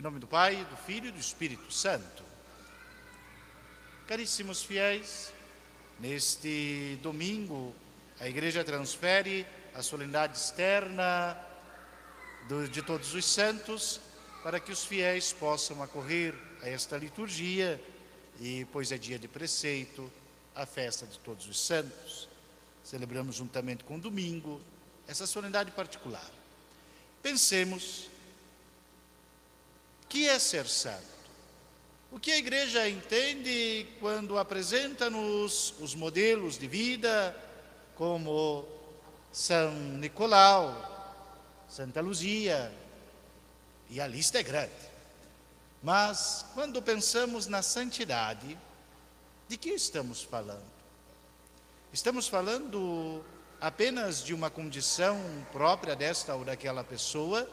Em nome do Pai, do Filho e do Espírito Santo. Caríssimos fiéis, neste domingo a Igreja transfere a solenidade externa de todos os santos para que os fiéis possam acorrer a esta liturgia e, pois é dia de preceito, a festa de todos os santos. Celebramos juntamente com o domingo essa solenidade particular. Pensemos que é ser santo. O que a igreja entende quando apresenta-nos os modelos de vida, como São Nicolau, Santa Luzia, e a lista é grande. Mas quando pensamos na santidade, de que estamos falando? Estamos falando apenas de uma condição própria desta ou daquela pessoa?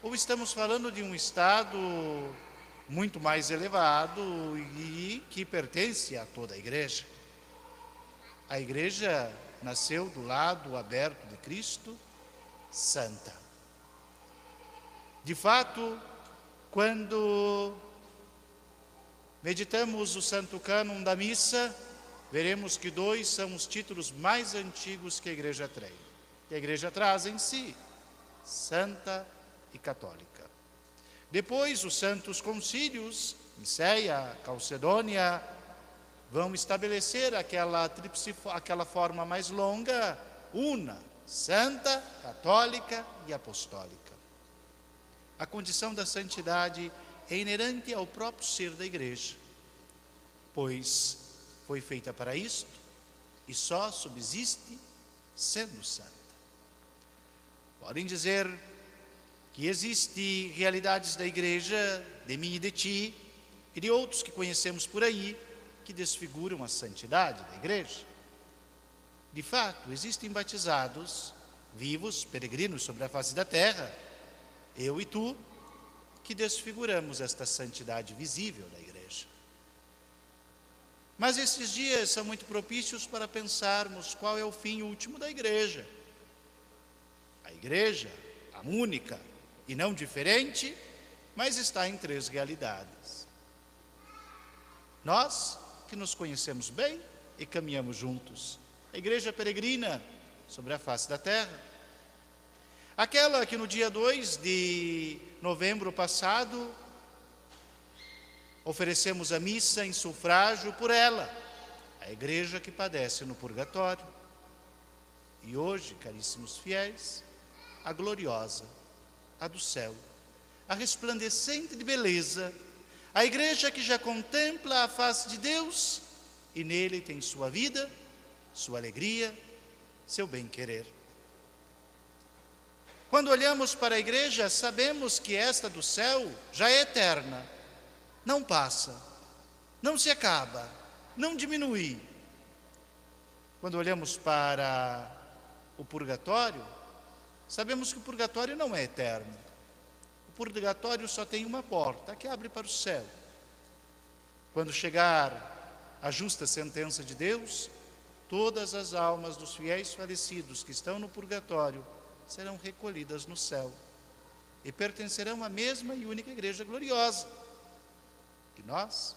Ou estamos falando de um estado muito mais elevado e que pertence a toda a igreja? A igreja nasceu do lado aberto de Cristo, santa. De fato, quando meditamos o Santo Cânon da Missa, veremos que dois são os títulos mais antigos que a igreja tem. Que a igreja traz em si, Santa e Católica. Depois, os santos concílios, Niceia, Calcedônia, vão estabelecer aquela, aquela forma mais longa, una, santa, católica e apostólica. A condição da santidade é inerente ao próprio ser da igreja, pois foi feita para isto e só subsiste sendo santa. Podem dizer que existem realidades da igreja, de mim e de ti, e de outros que conhecemos por aí, que desfiguram a santidade da igreja. De fato, existem batizados, vivos, peregrinos sobre a face da terra, eu e tu, que desfiguramos esta santidade visível da igreja. Mas esses dias são muito propícios para pensarmos qual é o fim último da igreja. A igreja, a única e não diferente, mas está em três realidades. Nós, que nos conhecemos bem e caminhamos juntos, a igreja peregrina sobre a face da terra, Aquela que no dia 2 de novembro passado oferecemos a missa em sufrágio por ela, a igreja que padece no purgatório. E hoje, caríssimos fiéis, a gloriosa, a do céu, a resplandecente de beleza, a igreja que já contempla a face de Deus e nele tem sua vida, sua alegria, seu bem-querer. Quando olhamos para a igreja, sabemos que esta do céu já é eterna, não passa, não se acaba, não diminui. Quando olhamos para o purgatório, sabemos que o purgatório não é eterno. O purgatório só tem uma porta, que abre para o céu. Quando chegar a justa sentença de Deus, todas as almas dos fiéis falecidos que estão no purgatório serão recolhidas no céu e pertencerão à mesma e única igreja gloriosa. E nós,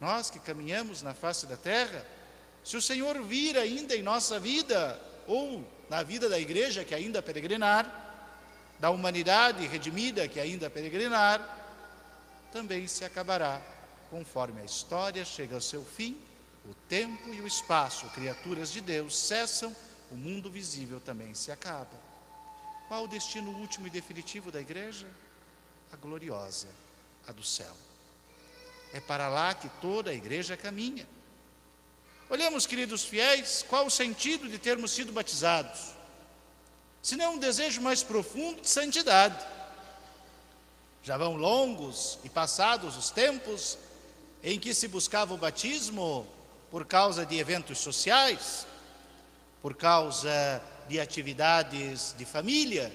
nós que caminhamos na face da terra, se o Senhor vir ainda em nossa vida, ou na vida da igreja que ainda peregrinar, da humanidade redimida que ainda peregrinar, também se acabará, conforme a história chega ao seu fim, o tempo e o espaço, criaturas de Deus, cessam o mundo visível também se acaba. Qual o destino último e definitivo da igreja? A gloriosa, a do céu. É para lá que toda a igreja caminha. Olhamos, queridos fiéis, qual o sentido de termos sido batizados? Se não um desejo mais profundo de santidade. Já vão longos e passados os tempos em que se buscava o batismo por causa de eventos sociais, por causa de atividades de família,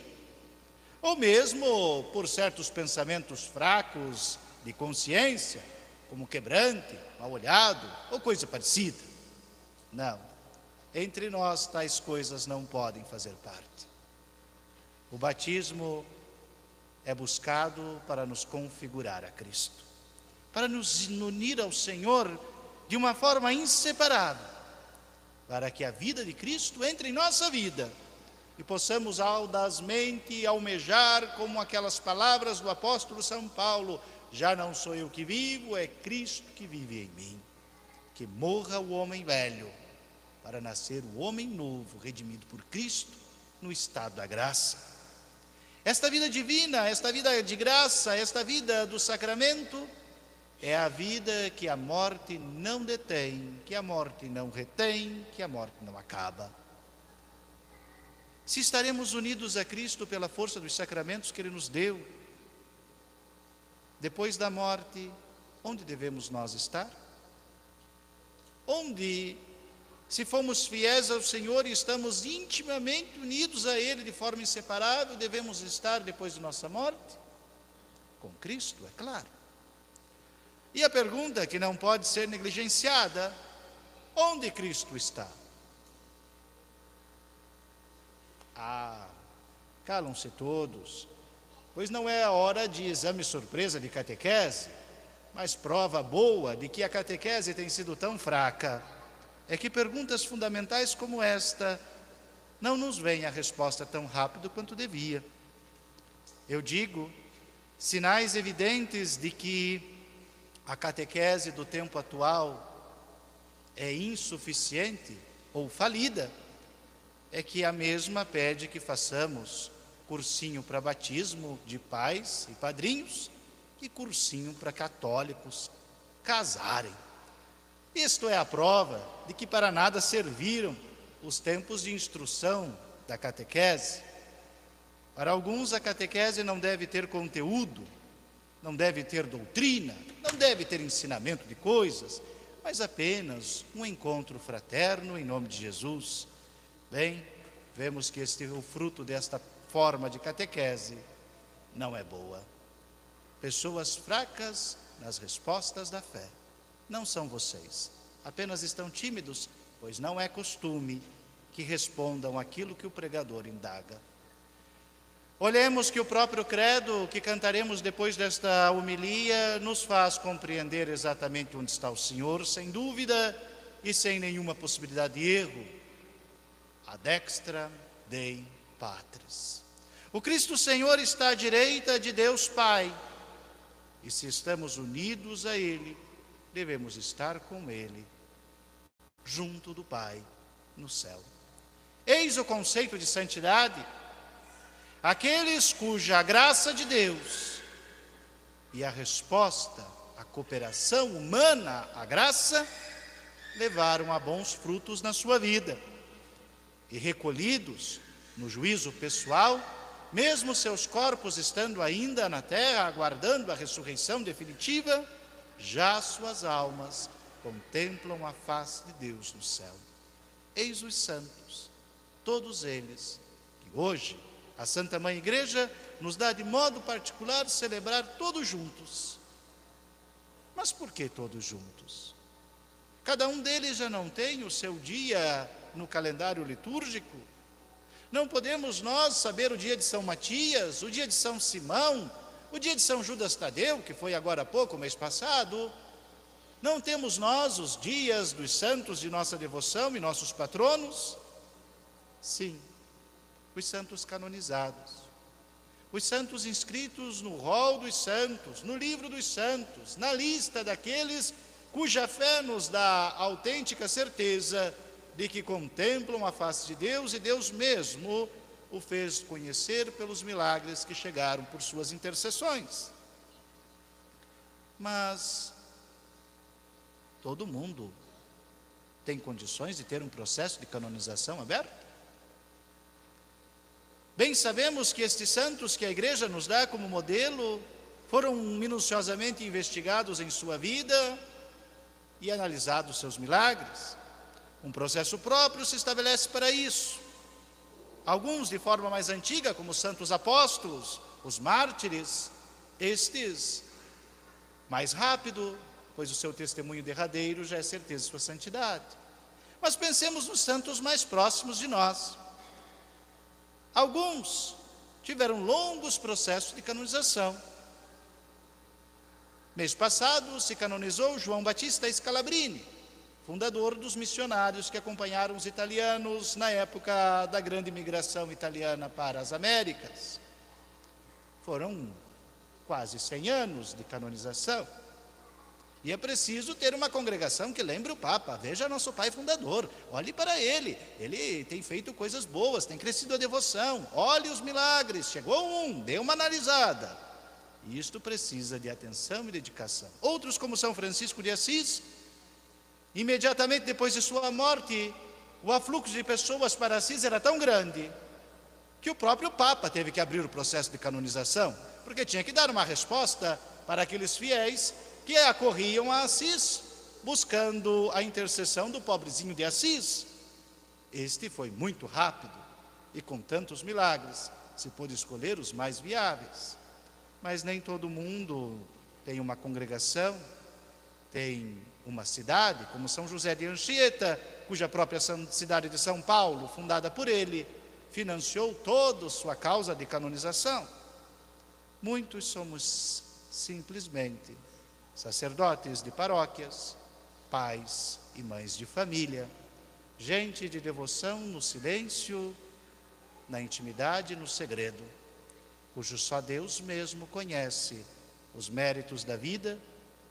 ou mesmo por certos pensamentos fracos de consciência, como quebrante, mal olhado ou coisa parecida. Não, entre nós tais coisas não podem fazer parte. O batismo é buscado para nos configurar a Cristo, para nos unir ao Senhor de uma forma inseparável, para que a vida de Cristo entre em nossa vida e possamos audazmente almejar, como aquelas palavras do apóstolo São Paulo: já não sou eu que vivo, é Cristo que vive em mim. Que morra o homem velho, para nascer o homem novo, redimido por Cristo, no estado da graça. Esta vida divina, esta vida de graça, esta vida do sacramento, é a vida que a morte não detém, que a morte não retém, que a morte não acaba. Se estaremos unidos a Cristo pela força dos sacramentos que Ele nos deu, depois da morte, onde devemos nós estar? Onde, se fomos fiéis ao Senhor e estamos intimamente unidos a Ele de forma inseparável, devemos estar depois de nossa morte? Com Cristo, é claro. E a pergunta que não pode ser negligenciada: onde Cristo está? Ah, calam-se todos, pois não é a hora de exame surpresa de catequese, mas prova boa de que a catequese tem sido tão fraca é que perguntas fundamentais como esta não nos vêm a resposta tão rápido quanto devia. Eu digo, sinais evidentes de que a catequese do tempo atual é insuficiente ou falida, é que a mesma pede que façamos cursinho para batismo de pais e padrinhos e cursinho para católicos casarem. Isto é a prova de que para nada serviram os tempos de instrução da catequese. Para alguns, a catequese não deve ter conteúdo, não deve ter doutrina, não deve ter ensinamento de coisas, mas apenas um encontro fraterno em nome de Jesus. Bem, vemos que este o fruto desta forma de catequese não é boa. Pessoas fracas nas respostas da fé. Não são vocês. Apenas estão tímidos, pois não é costume que respondam aquilo que o pregador indaga. Olhemos que o próprio credo que cantaremos depois desta homilia nos faz compreender exatamente onde está o Senhor, sem dúvida e sem nenhuma possibilidade de erro. A dextra Dei Patris. O Cristo Senhor está à direita de Deus Pai, e se estamos unidos a Ele, devemos estar com Ele, junto do Pai, no céu. Eis o conceito de santidade Aqueles cuja graça de Deus e a resposta, a cooperação humana à graça, levaram a bons frutos na sua vida. E recolhidos no juízo pessoal, mesmo seus corpos estando ainda na terra, aguardando a ressurreição definitiva, já suas almas contemplam a face de Deus no céu. Eis os santos, todos eles, que hoje a Santa Mãe Igreja nos dá de modo particular celebrar todos juntos. Mas por que todos juntos? Cada um deles já não tem o seu dia no calendário litúrgico. Não podemos nós saber o dia de São Matias, o dia de São Simão, o dia de São Judas Tadeu, que foi agora há pouco, mês passado. Não temos nós os dias dos santos de nossa devoção e nossos patronos? Sim, os santos canonizados, os santos inscritos no rol dos santos, no livro dos santos, na lista daqueles cuja fé nos dá autêntica certeza de que contemplam a face de Deus e Deus mesmo o fez conhecer pelos milagres que chegaram por suas intercessões. Mas todo mundo tem condições de ter um processo de canonização aberto? Bem sabemos que estes santos que a igreja nos dá como modelo foram minuciosamente investigados em sua vida e analisados seus milagres. Um processo próprio se estabelece para isso. Alguns de forma mais antiga, como os santos apóstolos, os mártires, estes mais rápido, pois o seu testemunho derradeiro já é certeza de sua santidade. Mas pensemos nos santos mais próximos de nós. Alguns tiveram longos processos de canonização. Mês passado se canonizou João Batista Scalabrini, fundador dos missionários que acompanharam os italianos na época da grande migração italiana para as Américas. Foram quase 100 anos de canonização. E é preciso ter uma congregação que lembre o Papa. Veja nosso pai fundador, olhe para ele. Ele tem feito coisas boas, tem crescido a devoção. Olhe os milagres. Chegou um, dê uma analisada. E isto precisa de atenção e dedicação. Outros, como São Francisco de Assis, imediatamente depois de sua morte, o afluxo de pessoas para Assis era tão grande que o próprio Papa teve que abrir o processo de canonização, porque tinha que dar uma resposta para aqueles fiéis que acorriam a Assis, buscando a intercessão do pobrezinho de Assis. Este foi muito rápido e com tantos milagres, se pôde escolher os mais viáveis mas nem todo mundo tem uma congregação, tem uma cidade, como São José de Anchieta, cuja própria cidade de São Paulo, fundada por ele, financiou toda sua causa de canonização. Muitos somos simplesmente sacerdotes de paróquias, pais e mães de família, gente de devoção no silêncio, na intimidade e no segredo cujo só Deus mesmo conhece os méritos da vida,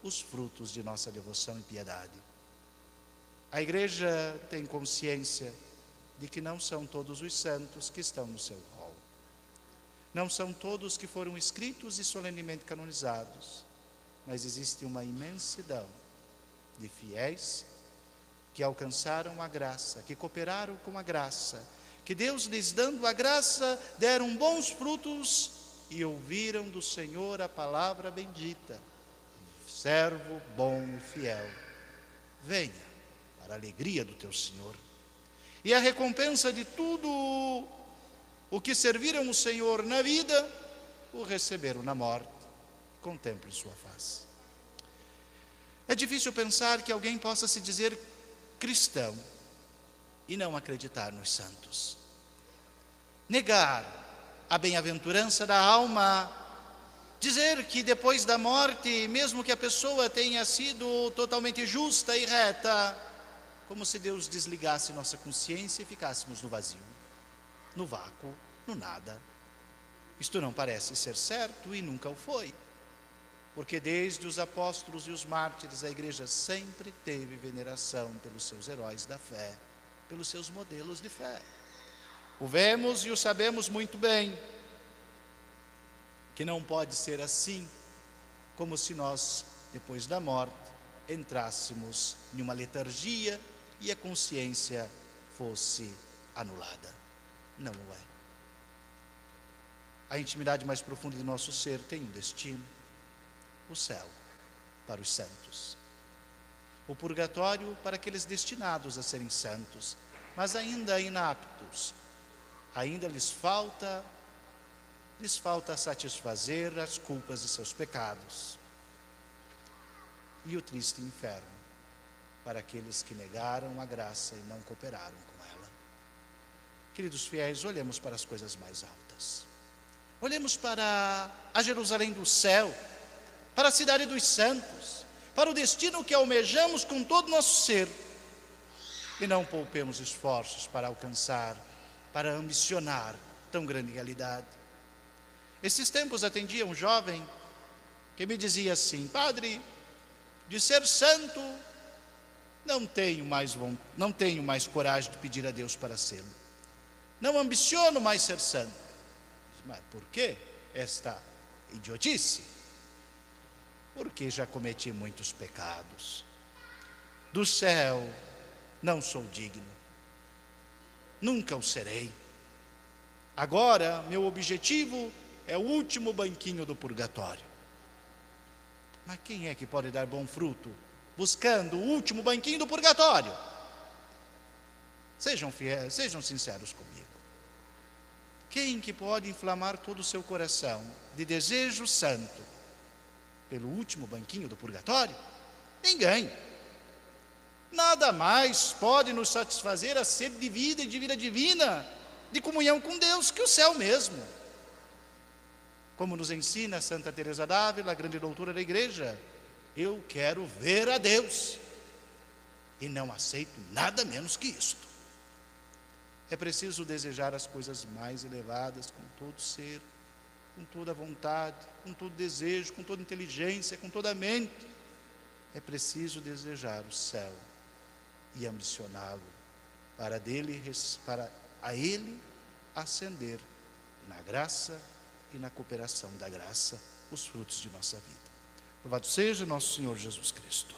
os frutos de nossa devoção e piedade. A igreja tem consciência de que não são todos os santos que estão no seu rol. Não são todos que foram escritos e solenemente canonizados, mas existe uma imensidão de fiéis que alcançaram a graça, que cooperaram com a graça, que Deus lhes dando a graça deram bons frutos e ouviram do Senhor a palavra bendita: servo bom e fiel, venha para a alegria do teu Senhor. E a recompensa de tudo o que serviram o Senhor na vida, o receberam na morte. Contemple sua face. É difícil pensar que alguém possa se dizer cristão e não acreditar nos santos. Negar a bem-aventurança da alma, dizer que depois da morte, mesmo que a pessoa tenha sido totalmente justa e reta, como se Deus desligasse nossa consciência e ficássemos no vazio, no vácuo, no nada. Isto não parece ser certo e nunca o foi, porque desde os apóstolos e os mártires a igreja sempre teve veneração pelos seus heróis da fé, pelos seus modelos de fé. O vemos e o sabemos muito bem, que não pode ser assim, como se nós, depois da morte, entrássemos em uma letargia e a consciência fosse anulada. Não o é. A intimidade mais profunda do nosso ser tem um destino: o céu para os santos, o purgatório para aqueles destinados a serem santos, mas ainda inaptos ainda lhes falta lhes falta satisfazer as culpas de seus pecados. E o triste inferno para aqueles que negaram a graça e não cooperaram com ela. Queridos fiéis, olhemos para as coisas mais altas. Olhemos para a Jerusalém do céu, para a cidade dos santos, para o destino que almejamos com todo o nosso ser. E não poupemos esforços para alcançar para ambicionar tão grande realidade. Esses tempos atendia um jovem que me dizia assim: Padre, de ser santo, não tenho mais não tenho mais coragem de pedir a Deus para ser. Não ambiciono mais ser santo. Mas por que esta idiotice? Porque já cometi muitos pecados. Do céu não sou digno nunca o serei. Agora, meu objetivo é o último banquinho do purgatório. Mas quem é que pode dar bom fruto buscando o último banquinho do purgatório? Sejam fiéis, sejam sinceros comigo. Quem que pode inflamar todo o seu coração de desejo santo pelo último banquinho do purgatório? Ninguém. Nada mais pode nos satisfazer a sede de vida e de vida divina, de comunhão com Deus, que o céu mesmo. Como nos ensina Santa Teresa d'Ávila, a grande doutora da igreja, eu quero ver a Deus e não aceito nada menos que isto. É preciso desejar as coisas mais elevadas com todo ser, com toda vontade, com todo desejo, com toda inteligência, com toda mente. É preciso desejar o céu e ambicioná-lo para dele para a ele ascender na graça e na cooperação da graça os frutos de nossa vida. Louvado seja nosso Senhor Jesus Cristo.